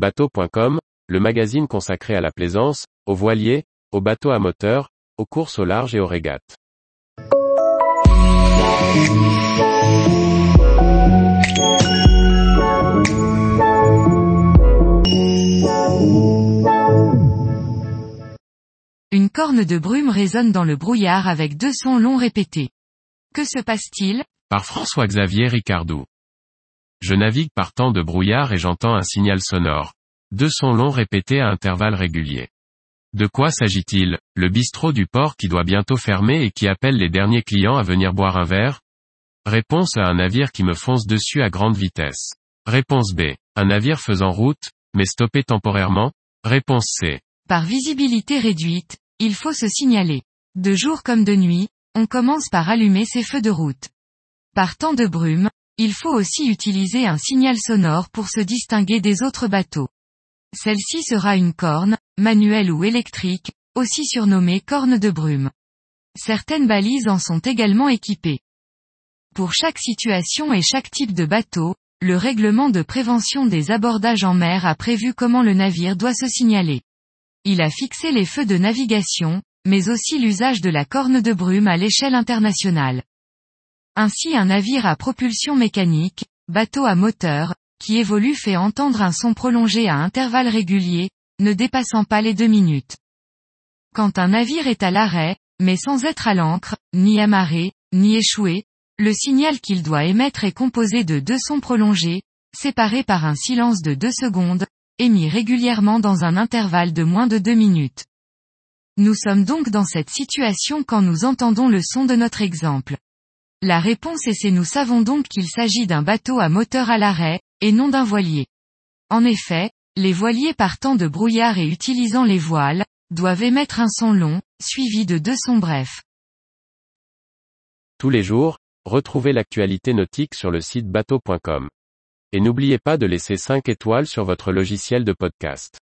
Bateau.com, le magazine consacré à la plaisance, aux voiliers, aux bateaux à moteur, aux courses au large et aux régates. Une corne de brume résonne dans le brouillard avec deux sons longs répétés. Que se passe-t-il? Par François-Xavier Ricardou. Je navigue par temps de brouillard et j'entends un signal sonore. Deux sons longs répétés à intervalles réguliers. De quoi s'agit-il? Le bistrot du port qui doit bientôt fermer et qui appelle les derniers clients à venir boire un verre? Réponse à un navire qui me fonce dessus à grande vitesse. Réponse B. Un navire faisant route, mais stoppé temporairement? Réponse C. Par visibilité réduite, il faut se signaler. De jour comme de nuit, on commence par allumer ses feux de route. Par temps de brume, il faut aussi utiliser un signal sonore pour se distinguer des autres bateaux. Celle-ci sera une corne, manuelle ou électrique, aussi surnommée corne de brume. Certaines balises en sont également équipées. Pour chaque situation et chaque type de bateau, le règlement de prévention des abordages en mer a prévu comment le navire doit se signaler. Il a fixé les feux de navigation, mais aussi l'usage de la corne de brume à l'échelle internationale. Ainsi un navire à propulsion mécanique, bateau à moteur, qui évolue fait entendre un son prolongé à intervalles réguliers, ne dépassant pas les deux minutes. Quand un navire est à l'arrêt, mais sans être à l'ancre, ni amarré, ni échoué, le signal qu'il doit émettre est composé de deux sons prolongés, séparés par un silence de deux secondes, émis régulièrement dans un intervalle de moins de deux minutes. Nous sommes donc dans cette situation quand nous entendons le son de notre exemple. La réponse est c'est nous savons donc qu'il s'agit d'un bateau à moteur à l'arrêt, et non d'un voilier. En effet, les voiliers partant de brouillard et utilisant les voiles, doivent émettre un son long, suivi de deux sons brefs. Tous les jours, retrouvez l'actualité nautique sur le site bateau.com. Et n'oubliez pas de laisser 5 étoiles sur votre logiciel de podcast.